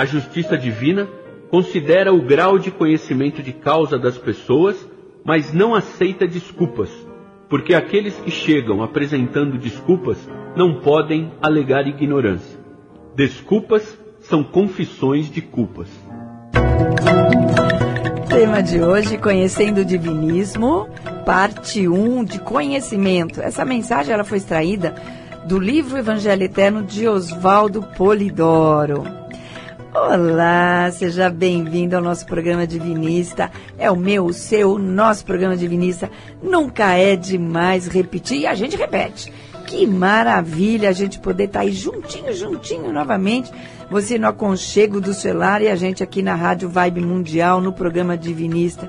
A justiça divina considera o grau de conhecimento de causa das pessoas, mas não aceita desculpas, porque aqueles que chegam apresentando desculpas não podem alegar ignorância. Desculpas são confissões de culpas. Tema de hoje, Conhecendo o Divinismo, parte 1 de conhecimento. Essa mensagem ela foi extraída do livro Evangelho Eterno de Oswaldo Polidoro. Olá, seja bem-vindo ao nosso programa Divinista. É o meu, o seu, o nosso programa Divinista. Nunca é demais repetir e a gente repete. Que maravilha a gente poder estar tá aí juntinho, juntinho novamente. Você no aconchego do celular e a gente aqui na Rádio Vibe Mundial, no programa Divinista.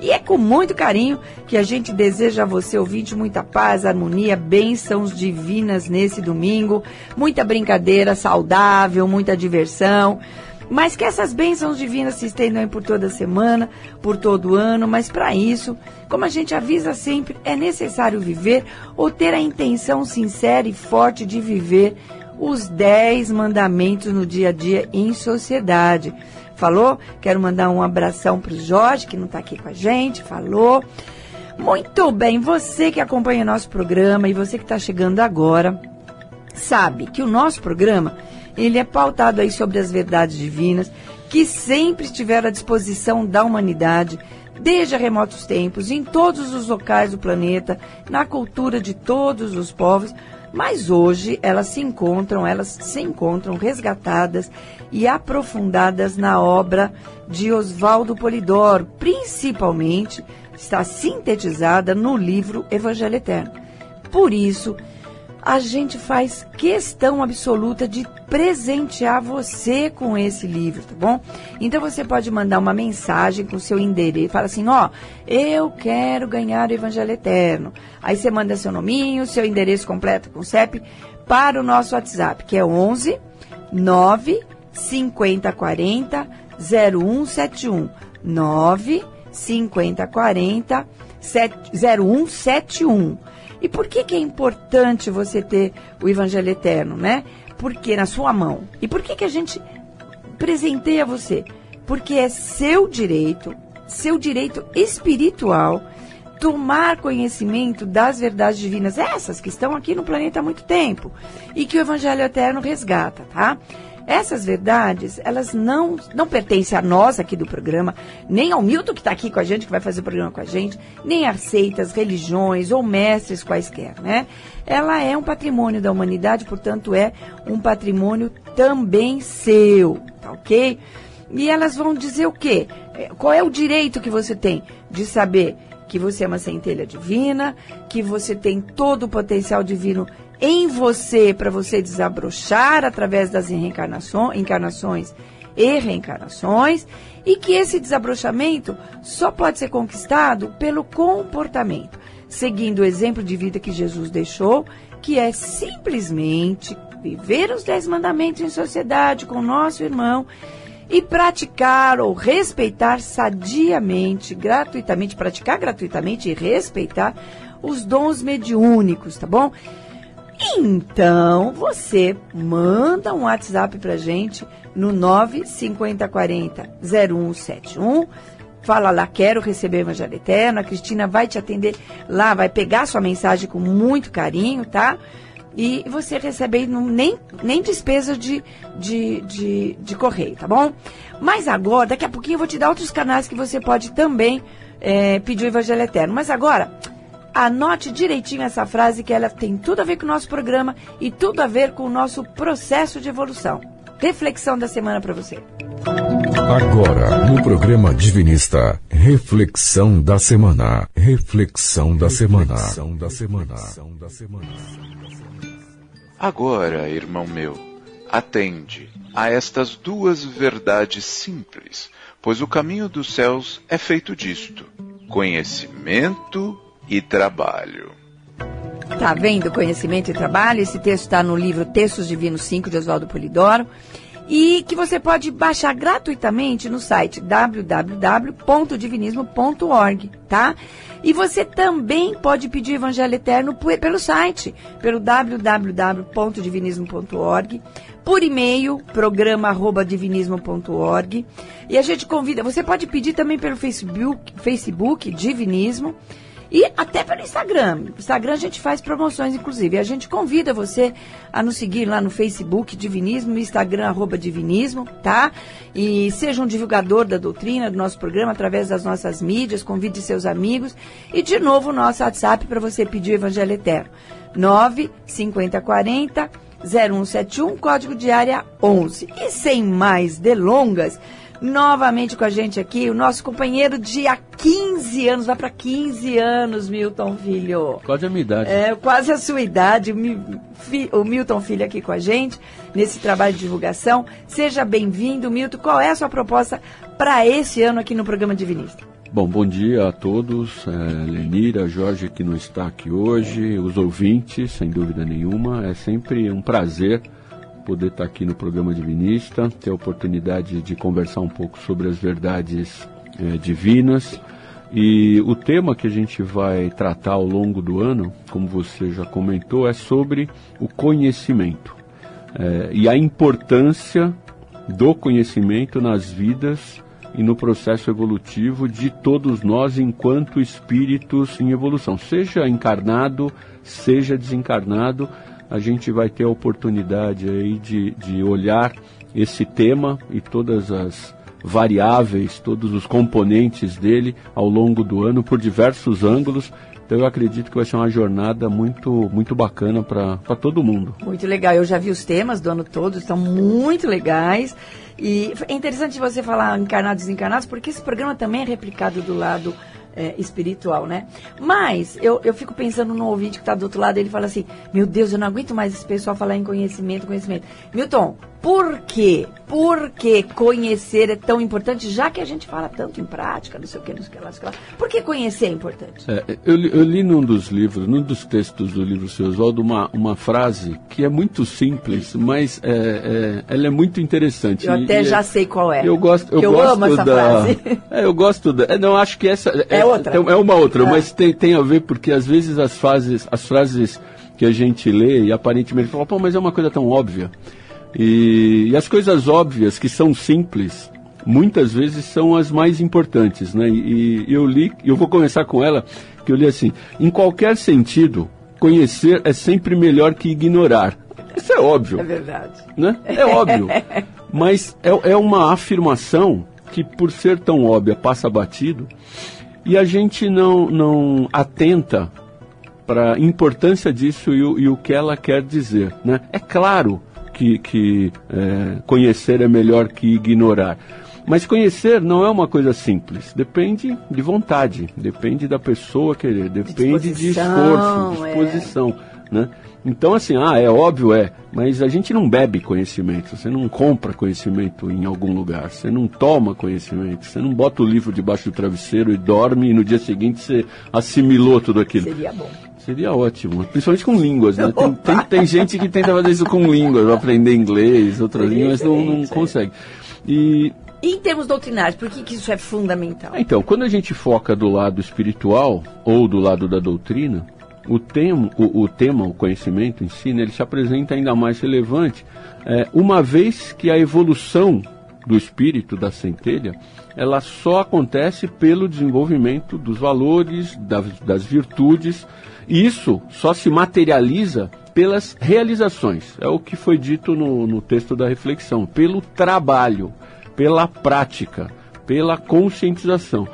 E é com muito carinho que a gente deseja a você, ouvinte, muita paz, harmonia, bênçãos divinas nesse domingo, muita brincadeira saudável, muita diversão. Mas que essas bênçãos divinas se estendam por toda semana, por todo ano, mas para isso, como a gente avisa sempre, é necessário viver ou ter a intenção sincera e forte de viver os dez mandamentos no dia a dia em sociedade falou. Quero mandar um abração para o Jorge, que não está aqui com a gente, falou. Muito bem, você que acompanha nosso programa e você que está chegando agora, sabe que o nosso programa, ele é pautado aí sobre as verdades divinas, que sempre estiveram à disposição da humanidade, desde remotos tempos, em todos os locais do planeta, na cultura de todos os povos, mas hoje elas se encontram, elas se encontram resgatadas e aprofundadas na obra de Oswaldo Polidoro, principalmente está sintetizada no livro Evangelho Eterno. Por isso, a gente faz questão absoluta de presentear você com esse livro, tá bom? Então você pode mandar uma mensagem com seu endereço, fala assim, ó, eu quero ganhar o Evangelho Eterno. Aí você manda seu nominho, seu endereço completo com CEP para o nosso WhatsApp, que é 11 9 5040 0171 9 5040 0171 e por que, que é importante você ter o Evangelho Eterno, né? Porque na sua mão. E por que, que a gente presenteia você? Porque é seu direito, seu direito espiritual, tomar conhecimento das verdades divinas, essas que estão aqui no planeta há muito tempo, e que o Evangelho Eterno resgata, tá? Essas verdades, elas não, não pertencem a nós aqui do programa, nem ao Milton que está aqui com a gente, que vai fazer o programa com a gente, nem a seitas, religiões ou mestres quaisquer, né? Ela é um patrimônio da humanidade, portanto é um patrimônio também seu, tá ok? E elas vão dizer o quê? É, qual é o direito que você tem de saber que você é uma centelha divina, que você tem todo o potencial divino em você para você desabrochar através das encarnações e reencarnações e que esse desabrochamento só pode ser conquistado pelo comportamento, seguindo o exemplo de vida que Jesus deixou, que é simplesmente viver os dez mandamentos em sociedade com o nosso irmão e praticar ou respeitar sadiamente, gratuitamente, praticar gratuitamente e respeitar os dons mediúnicos, tá bom? Então, você manda um WhatsApp pra gente no 95040 0171. Fala lá, quero receber o Evangelho Eterno. A Cristina vai te atender lá, vai pegar sua mensagem com muito carinho, tá? E você recebe nem, nem despesa de, de, de, de correio, tá bom? Mas agora, daqui a pouquinho eu vou te dar outros canais que você pode também é, pedir o Evangelho Eterno. Mas agora, Anote direitinho essa frase que ela tem tudo a ver com o nosso programa e tudo a ver com o nosso processo de evolução. Reflexão da semana para você. Agora, no programa Divinista, reflexão da semana. Reflexão da semana. Reflexão da semana. Agora, irmão meu, atende a estas duas verdades simples, pois o caminho dos céus é feito disto: conhecimento e trabalho. Tá vendo conhecimento e trabalho? Esse texto está no livro Textos Divinos 5 de Oswaldo Polidoro. E que você pode baixar gratuitamente no site www.divinismo.org, tá? E você também pode pedir Evangelho Eterno pelo site, pelo www.divinismo.org, por e-mail, programa@divinismo.org. E a gente convida, você pode pedir também pelo Facebook, Facebook Divinismo. E até pelo Instagram. No Instagram a gente faz promoções, inclusive. A gente convida você a nos seguir lá no Facebook Divinismo, Instagram arroba Divinismo, tá? E seja um divulgador da doutrina do nosso programa através das nossas mídias, convide seus amigos. E de novo o nosso WhatsApp para você pedir o Evangelho Eterno. 95040 0171, código de área 11. E sem mais delongas, novamente com a gente aqui, o nosso companheiro de há 15 anos, vai para 15 anos, Milton Filho. Quase a minha idade. É, quase a sua idade, o Milton Filho aqui com a gente, nesse trabalho de divulgação. Seja bem-vindo, Milton. Qual é a sua proposta para esse ano aqui no programa Divinista? Bom, bom dia a todos, é, Lenira, Jorge que não está aqui hoje, os ouvintes, sem dúvida nenhuma. É sempre um prazer poder estar aqui no programa Divinista, ter a oportunidade de conversar um pouco sobre as verdades é, divinas. E o tema que a gente vai tratar ao longo do ano, como você já comentou, é sobre o conhecimento é, e a importância do conhecimento nas vidas e no processo evolutivo de todos nós enquanto espíritos em evolução, seja encarnado, seja desencarnado a gente vai ter a oportunidade aí de, de olhar esse tema e todas as variáveis, todos os componentes dele ao longo do ano por diversos ângulos. Então eu acredito que vai ser uma jornada muito, muito bacana para todo mundo. Muito legal. Eu já vi os temas do ano todo, estão muito legais. E é interessante você falar encarnados e desencarnados, porque esse programa também é replicado do lado é, espiritual, né? Mas eu, eu fico pensando no ouvinte que está do outro lado, ele fala assim: Meu Deus, eu não aguento mais esse pessoal falar em conhecimento, conhecimento. Milton, por quê? Por que conhecer é tão importante, já que a gente fala tanto em prática, não sei o que, não sei o que lá, não sei o que lá. Por que conhecer é importante? É, eu, eu, li num dos livros, num dos textos do livro Seu Oswaldo, uma, uma frase que é muito simples, mas é, é ela é muito interessante. Eu até e, já sei qual é. Eu gosto, eu, eu gosto amo essa da, frase. É, eu gosto da. É, não, acho que essa é, outra. É uma outra, mas tem, tem a ver porque às vezes as frases, as frases que a gente lê e aparentemente fala, pô, mas é uma coisa tão óbvia. E, e, as coisas óbvias, que são simples, muitas vezes são as mais importantes. Né? E, e eu li, eu vou começar com ela, que eu li assim: em qualquer sentido, conhecer é sempre melhor que ignorar. Isso é óbvio. É verdade. Né? É óbvio. Mas é, é uma afirmação que, por ser tão óbvia, passa batido e a gente não, não atenta para a importância disso e o, e o que ela quer dizer. Né? É claro que, que é, conhecer é melhor que ignorar. Mas conhecer não é uma coisa simples. Depende de vontade, depende da pessoa querer, depende de esforço, disposição. É. Né? Então, assim, ah, é óbvio, é, mas a gente não bebe conhecimento, você não compra conhecimento em algum lugar, você não toma conhecimento, você não bota o livro debaixo do travesseiro e dorme e no dia seguinte você assimilou tudo aquilo. Seria bom. Seria ótimo, principalmente com línguas, né? Tem, tem, tem, gente que tenta fazer isso com línguas, aprender inglês, outras línguas, mas não, não consegue. E e em termos doutrinários, por que, que, isso é fundamental? Então, quando a gente foca do lado espiritual ou do lado da doutrina, o, tema, o, o tema, o conhecimento em si, né, ele se apresenta ainda mais relevante, é, uma vez que a evolução do espírito da centelha, ela só acontece pelo desenvolvimento dos valores, das, das virtudes isso só se materializa pelas realizações. É o que foi dito no, no texto da reflexão. Pelo trabalho, pela prática, pela conscientização.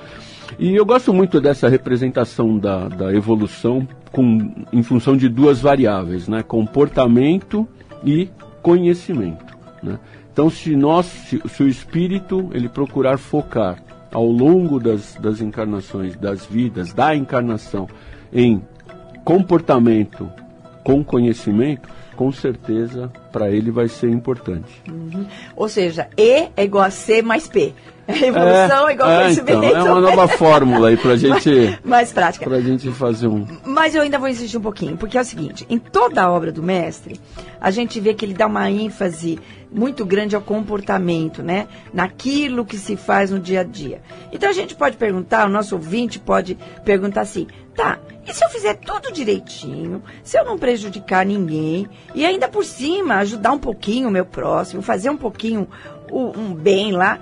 E eu gosto muito dessa representação da, da evolução com, em função de duas variáveis, né? comportamento e conhecimento. Né? Então, se, nós, se, se, o espírito ele procurar focar ao longo das, das encarnações, das vidas, da encarnação, em comportamento com conhecimento, com certeza para ele vai ser importante. Uhum. Ou seja, E é igual a C mais P. Evolução é, igual é, conhecimento. Então, é uma nova fórmula aí pra gente. mais, mais prática. Pra gente fazer um. Mas eu ainda vou insistir um pouquinho, porque é o seguinte: em toda a obra do mestre, a gente vê que ele dá uma ênfase muito grande ao comportamento, né? Naquilo que se faz no dia a dia. Então a gente pode perguntar, o nosso ouvinte pode perguntar assim: tá, e se eu fizer tudo direitinho, se eu não prejudicar ninguém, e ainda por cima ajudar um pouquinho o meu próximo, fazer um pouquinho um bem lá,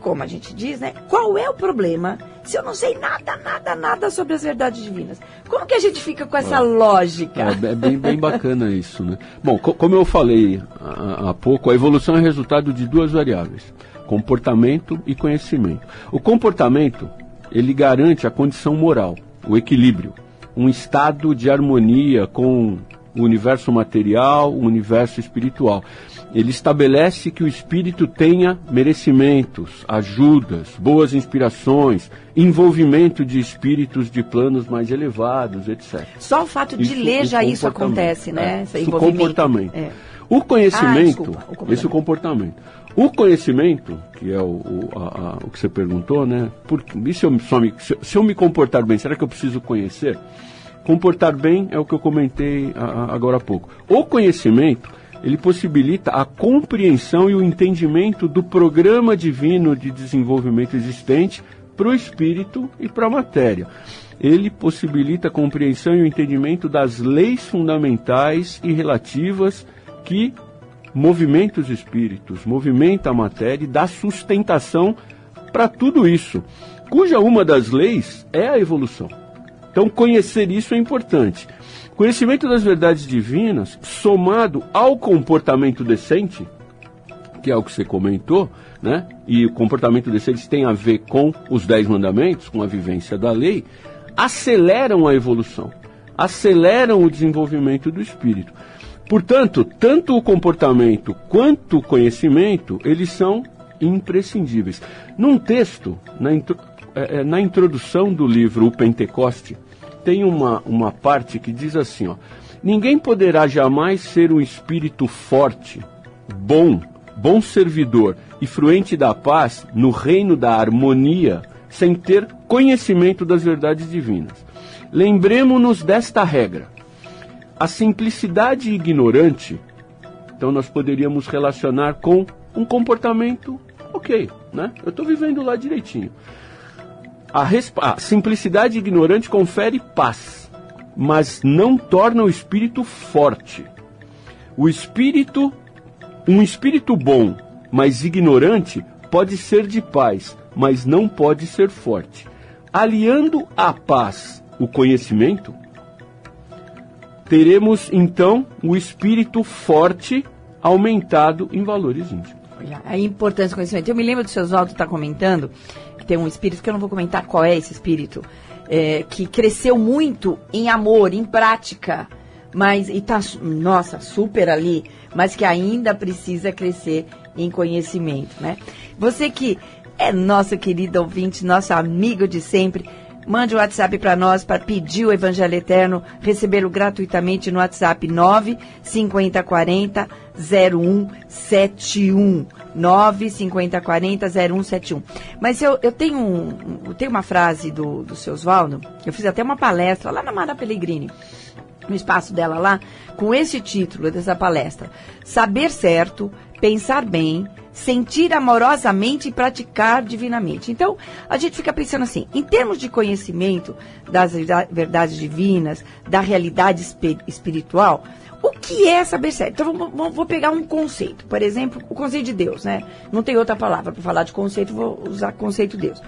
como a gente diz, né? Qual é o problema se eu não sei nada, nada, nada sobre as verdades divinas? Como que a gente fica com essa lógica? É, é, bem, bem bacana isso, né? Bom, co como eu falei há, há pouco, a evolução é resultado de duas variáveis: comportamento e conhecimento. O comportamento, ele garante a condição moral, o equilíbrio, um estado de harmonia com o universo material, o universo espiritual ele estabelece que o espírito tenha merecimentos, ajudas, boas inspirações, envolvimento de espíritos de planos mais elevados, etc. Só o fato de isso, ler já isso acontece, né? É, isso comportamento. É. O conhecimento, ah, desculpa, o comportamento. esse o comportamento. O conhecimento, que é o, o, a, a, o que você perguntou, né? Por, e se eu, me, se eu me comportar bem, será que eu preciso conhecer? Comportar bem é o que eu comentei a, agora há pouco. O conhecimento ele possibilita a compreensão e o entendimento do programa divino de desenvolvimento existente para o espírito e para a matéria. Ele possibilita a compreensão e o entendimento das leis fundamentais e relativas que movimenta os espíritos, movimenta a matéria e dá sustentação para tudo isso, cuja uma das leis é a evolução. Então, conhecer isso é importante. Conhecimento das verdades divinas, somado ao comportamento decente, que é o que você comentou, né? E o comportamento decente tem a ver com os dez mandamentos, com a vivência da lei, aceleram a evolução, aceleram o desenvolvimento do espírito. Portanto, tanto o comportamento quanto o conhecimento, eles são imprescindíveis. Num texto, na, é, é na introdução do livro O Pentecoste, tem uma, uma parte que diz assim: ó, ninguém poderá jamais ser um espírito forte, bom, bom servidor e fluente da paz no reino da harmonia sem ter conhecimento das verdades divinas. Lembremos-nos desta regra. A simplicidade ignorante, então nós poderíamos relacionar com um comportamento ok, né? Eu estou vivendo lá direitinho. A, a simplicidade ignorante confere paz, mas não torna o espírito forte. O espírito, um espírito bom, mas ignorante, pode ser de paz, mas não pode ser forte. Aliando a paz o conhecimento, teremos então o espírito forte aumentado em valores íntimos. A importância do conhecimento. Eu me lembro do seu Oswaldo estar tá comentando tem um espírito, que eu não vou comentar qual é esse espírito, é, que cresceu muito em amor, em prática, mas, e tá, nossa, super ali, mas que ainda precisa crescer em conhecimento, né? Você que é nosso querido ouvinte, nosso amigo de sempre, Mande o um WhatsApp para nós para pedir o Evangelho Eterno, recebê-lo gratuitamente no WhatsApp 95040 0171. 95040 0171. Mas eu, eu tenho, um, eu tenho uma frase do, do seu Oswaldo, eu fiz até uma palestra lá na Mara Pellegrini, no espaço dela lá, com esse título dessa palestra: Saber certo, pensar bem, sentir amorosamente e praticar divinamente. Então, a gente fica pensando assim, em termos de conhecimento das verdades divinas, da realidade espiritual, o que é saber certo? Então, vamos, vou pegar um conceito. Por exemplo, o conceito de Deus, né? Não tem outra palavra para falar de conceito, vou usar conceito Deus.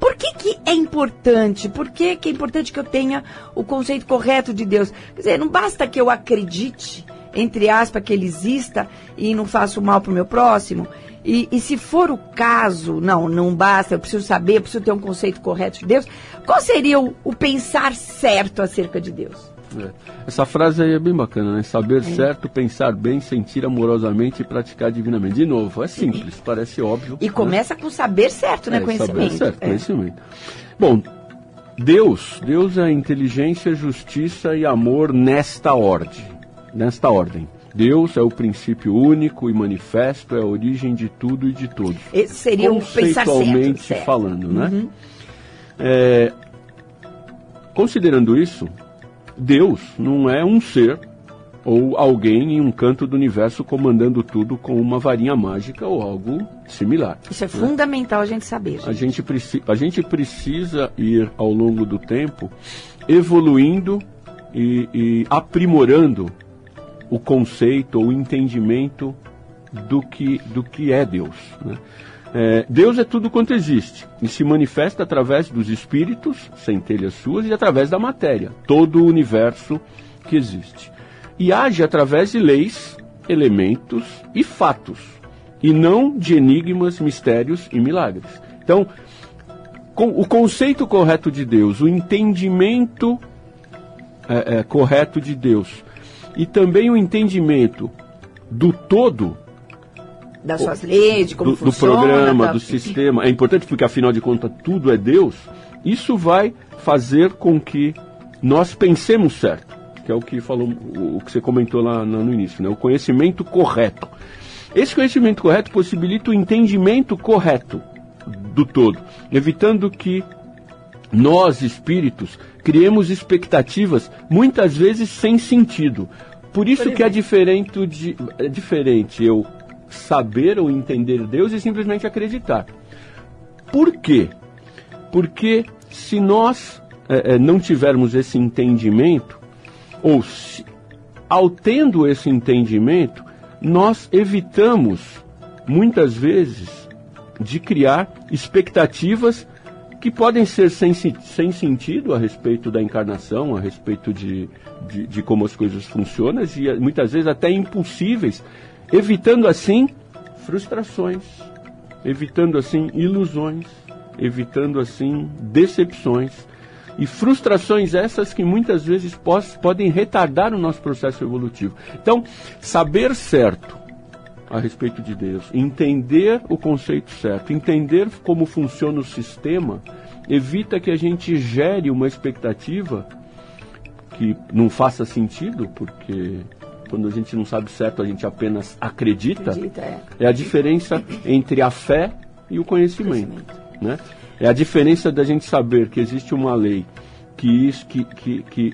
Por que, que é importante? Por que, que é importante que eu tenha o conceito correto de Deus? Quer dizer, não basta que eu acredite entre aspas, que ele exista e não faço mal para o meu próximo. E, e, se for o caso, não, não basta, eu preciso saber, eu preciso ter um conceito correto de Deus. Qual seria o, o pensar certo acerca de Deus? É. Essa frase aí é bem bacana, né? Saber é. certo, pensar bem, sentir amorosamente e praticar divinamente. De novo, é simples, parece óbvio. E né? começa com saber certo, né? É, conhecimento. Saber certo, é. conhecimento. Bom, Deus, Deus é inteligência, justiça e amor nesta ordem nesta ordem. Deus é o princípio único e manifesto, é a origem de tudo e de todos. Esse seria um Conceitualmente certo, falando, né? Uhum. É, considerando isso, Deus não é um ser ou alguém em um canto do universo comandando tudo com uma varinha mágica ou algo similar. Isso é né? fundamental a gente saber. Gente. A, gente a gente precisa ir ao longo do tempo evoluindo e, e aprimorando o conceito ou o entendimento do que, do que é Deus. Né? É, Deus é tudo quanto existe e se manifesta através dos espíritos, centelhas suas, e através da matéria, todo o universo que existe. E age através de leis, elementos e fatos, e não de enigmas, mistérios e milagres. Então, o conceito correto de Deus, o entendimento é, é, correto de Deus, e também o entendimento do todo das suas leis, de como do, funciona, do programa, da... do sistema. É importante porque afinal de contas tudo é Deus. Isso vai fazer com que nós pensemos certo, que é o que falou, o que você comentou lá no início, né? O conhecimento correto. Esse conhecimento correto possibilita o entendimento correto do todo, evitando que nós espíritos criemos expectativas muitas vezes sem sentido. Por isso que é diferente, de, é diferente eu saber ou entender Deus e simplesmente acreditar. Por quê? Porque se nós é, é, não tivermos esse entendimento, ou se, ao tendo esse entendimento, nós evitamos muitas vezes de criar expectativas que podem ser sem, sem sentido a respeito da encarnação, a respeito de, de, de como as coisas funcionam, e muitas vezes até impossíveis evitando assim frustrações, evitando assim ilusões, evitando assim decepções e frustrações essas que muitas vezes podem retardar o nosso processo evolutivo. Então, saber certo a respeito de Deus, entender o conceito certo, entender como funciona o sistema, evita que a gente gere uma expectativa que não faça sentido, porque quando a gente não sabe certo, a gente apenas acredita, acredita é. é. a diferença entre a fé e o conhecimento. conhecimento. Né? É a diferença da gente saber que existe uma lei que, isso, que, que, que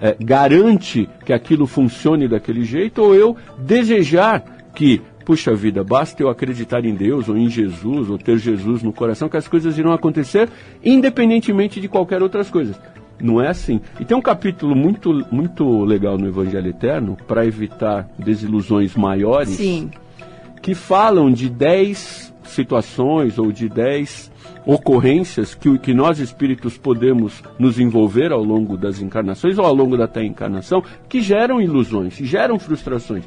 é, garante que aquilo funcione daquele jeito, ou eu desejar que, puxa vida, basta eu acreditar em Deus, ou em Jesus, ou ter Jesus no coração, que as coisas irão acontecer, independentemente de qualquer outras coisas. Não é assim. E tem um capítulo muito, muito legal no Evangelho Eterno, para evitar desilusões maiores, Sim. que falam de dez situações ou de dez ocorrências que, que nós espíritos podemos nos envolver ao longo das encarnações ou ao longo da até encarnação, que geram ilusões, geram frustrações.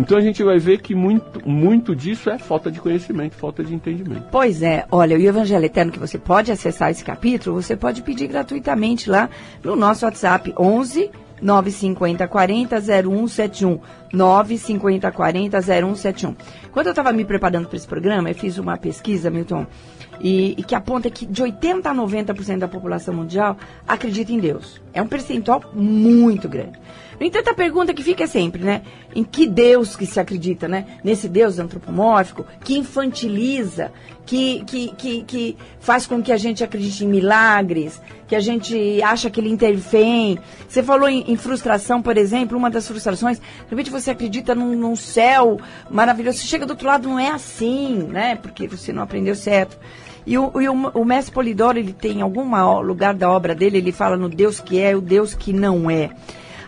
Então a gente vai ver que muito, muito disso é falta de conhecimento, falta de entendimento. Pois é, olha, o Evangelho Eterno que você pode acessar esse capítulo, você pode pedir gratuitamente lá no nosso WhatsApp 11 950 40 0171. 950 40 0171. Quando eu estava me preparando para esse programa, eu fiz uma pesquisa, Milton, e, e, que aponta que de 80% a 90% da população mundial acredita em Deus. É um percentual muito grande. No entanto, a pergunta que fica é sempre, né? Em que Deus que se acredita, né? Nesse Deus antropomórfico que infantiliza, que, que, que, que faz com que a gente acredite em milagres, que a gente acha que ele intervém. Você falou em, em frustração, por exemplo, uma das frustrações, de repente você acredita num, num céu maravilhoso, você chega do outro lado, não é assim, né? Porque você não aprendeu certo. E o, o, o mestre Polidoro, ele tem em algum lugar da obra dele, ele fala no Deus que é e o Deus que não é.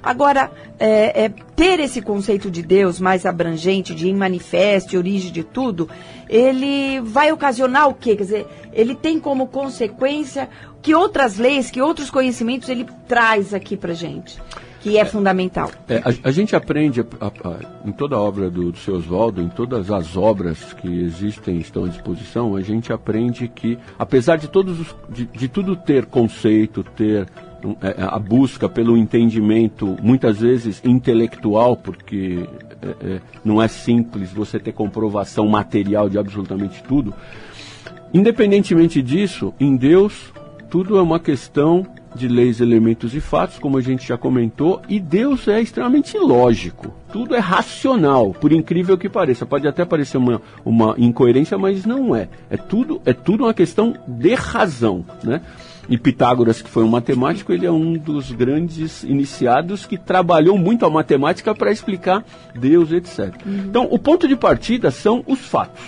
Agora, é, é, ter esse conceito de Deus mais abrangente, de manifesto, origem de tudo, ele vai ocasionar o quê? Quer dizer, ele tem como consequência que outras leis, que outros conhecimentos ele traz aqui para gente que é, é fundamental. É, a, a, gente aprende a, a, em toda a obra do, do seu Oswaldo, em todas as obras que existem estão à disposição, a gente aprende que, apesar de todos os, de, de tudo ter conceito, ter a busca pelo entendimento, muitas vezes intelectual, porque é, é, não é simples você ter comprovação material de absolutamente tudo. Independentemente disso, em Deus, tudo é uma questão de leis, elementos e fatos, como a gente já comentou, e Deus é extremamente lógico. Tudo é racional, por incrível que pareça. Pode até parecer uma, uma incoerência, mas não é. É tudo, é tudo uma questão de razão, né? E Pitágoras, que foi um matemático, ele é um dos grandes iniciados que trabalhou muito a matemática para explicar Deus, etc. Uhum. Então, o ponto de partida são os fatos.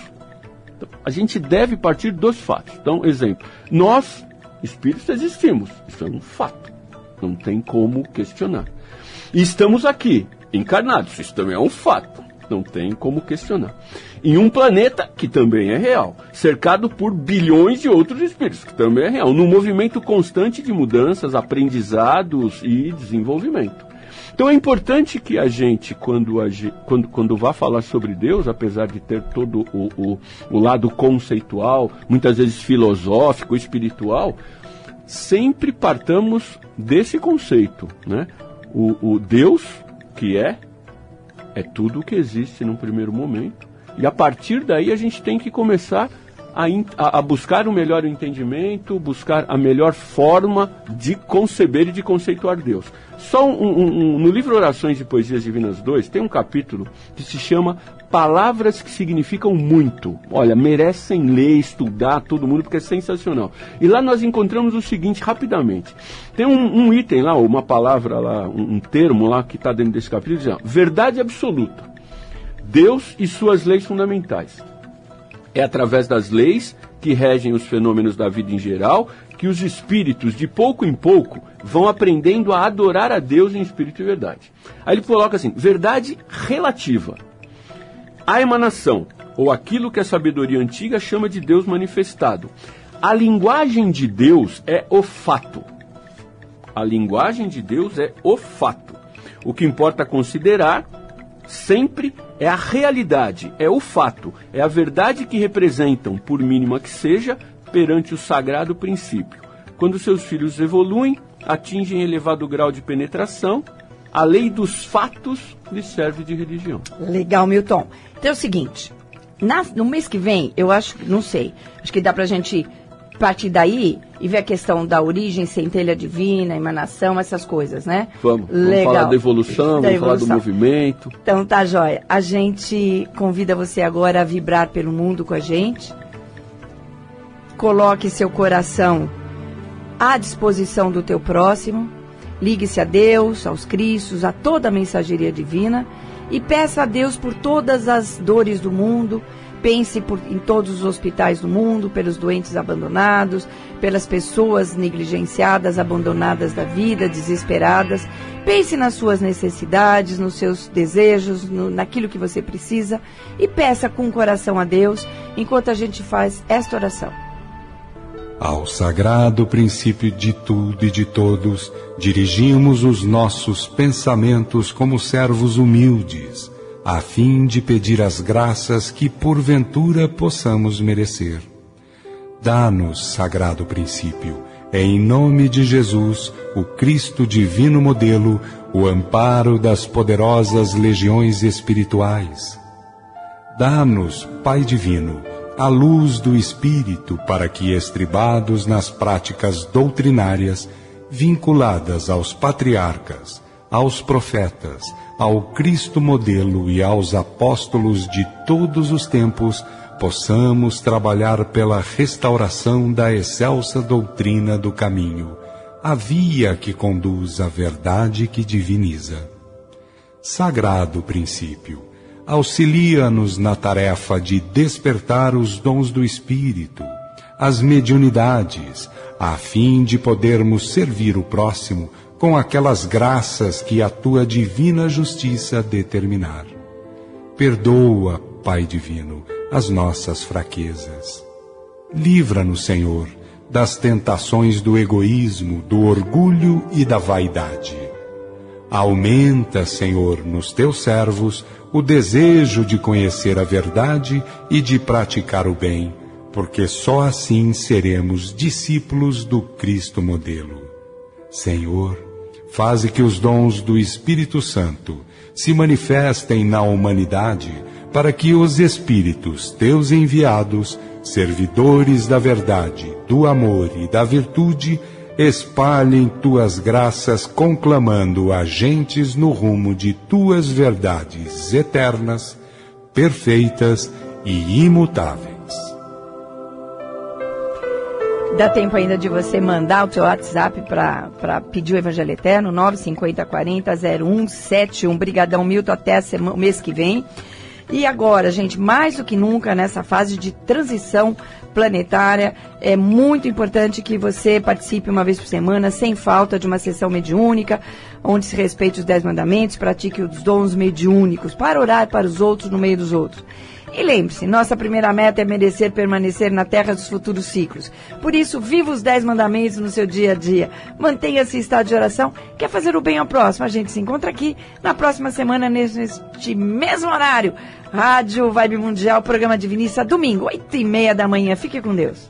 Então, a gente deve partir dos fatos. Então, exemplo, nós espíritos existimos. Isso é um fato. Não tem como questionar. E estamos aqui, encarnados. Isso também é um fato. Não tem como questionar. Em um planeta que também é real, cercado por bilhões de outros espíritos, que também é real, num movimento constante de mudanças, aprendizados e desenvolvimento. Então é importante que a gente, quando, a, quando, quando vá falar sobre Deus, apesar de ter todo o, o, o lado conceitual, muitas vezes filosófico, espiritual, sempre partamos desse conceito. Né? O, o Deus, que é, é tudo o que existe num primeiro momento, e a partir daí a gente tem que começar a, a, buscar um melhor entendimento, buscar a melhor forma de conceber e de conceituar Deus. Só um, um, no livro Orações e Poesias Divinas 2 tem um capítulo que se chama Palavras que Significam Muito. Olha, merecem ler, estudar todo mundo, porque é sensacional. E lá nós encontramos o seguinte, rapidamente. Tem um, item lá, uma palavra lá, um, termo lá que está dentro desse capítulo, diz, verdade absoluta. Deus e suas leis fundamentais. É através das leis que regem os fenômenos da vida em geral que os espíritos, de pouco em pouco, vão aprendendo a adorar a Deus em espírito e verdade. Aí ele coloca assim: verdade relativa. A emanação, ou aquilo que a sabedoria antiga chama de Deus manifestado. A linguagem de Deus é o fato. A linguagem de Deus é o fato. O que importa considerar sempre é a realidade, é o fato, é a verdade que representam, por mínima que seja, perante o sagrado princípio. Quando seus filhos evoluem, atingem elevado grau de penetração, a lei dos fatos lhes serve de religião. Legal, Milton. Então é o seguinte, na, no mês que vem, eu acho, não sei, acho que dá pra gente partir daí e ver a questão da origem, centelha divina, emanação, essas coisas, né? Vamos, vamos Legal. falar da evolução, da vamos evolução. falar do movimento. Então tá, joia. A gente convida você agora a vibrar pelo mundo com a gente. Coloque seu coração à disposição do teu próximo. Ligue-se a Deus, aos Cristos, a toda a mensageria divina e peça a Deus por todas as dores do mundo, Pense por, em todos os hospitais do mundo, pelos doentes abandonados, pelas pessoas negligenciadas, abandonadas da vida, desesperadas. Pense nas suas necessidades, nos seus desejos, no, naquilo que você precisa e peça com o coração a Deus enquanto a gente faz esta oração. Ao sagrado princípio de tudo e de todos, dirigimos os nossos pensamentos como servos humildes a fim de pedir as graças que porventura possamos merecer. Dá-nos, sagrado princípio, em nome de Jesus, o Cristo divino modelo, o amparo das poderosas legiões espirituais. Dá-nos, Pai divino, a luz do Espírito para que, estribados nas práticas doutrinárias, vinculadas aos patriarcas, aos profetas, ao Cristo modelo e aos apóstolos de todos os tempos, possamos trabalhar pela restauração da excelsa doutrina do caminho, a via que conduz à verdade que diviniza. Sagrado princípio, auxilia-nos na tarefa de despertar os dons do Espírito, as mediunidades, a fim de podermos servir o próximo com aquelas graças que a tua divina justiça determinar. Perdoa, Pai Divino, as nossas fraquezas. Livra-nos, Senhor, das tentações do egoísmo, do orgulho e da vaidade. Aumenta, Senhor, nos teus servos o desejo de conhecer a verdade e de praticar o bem, porque só assim seremos discípulos do Cristo modelo. Senhor, faze que os dons do Espírito Santo se manifestem na humanidade, para que os Espíritos, teus enviados, servidores da verdade, do amor e da virtude, espalhem tuas graças conclamando agentes no rumo de tuas verdades eternas, perfeitas e imutáveis. Dá tempo ainda de você mandar o seu WhatsApp para pedir o Evangelho Eterno, 950 40 0171. Brigadão Milton, até o mês que vem. E agora, gente, mais do que nunca nessa fase de transição planetária, é muito importante que você participe uma vez por semana, sem falta, de uma sessão mediúnica, onde se respeite os dez mandamentos, pratique os dons mediúnicos, para orar para os outros no meio dos outros. E lembre-se, nossa primeira meta é merecer permanecer na terra dos futuros ciclos. Por isso, viva os dez mandamentos no seu dia a dia. Mantenha-se em estado de oração. Quer fazer o bem ao próximo? A gente se encontra aqui na próxima semana, neste mesmo horário. Rádio Vibe Mundial, programa Divinista, domingo, oito e meia da manhã. Fique com Deus.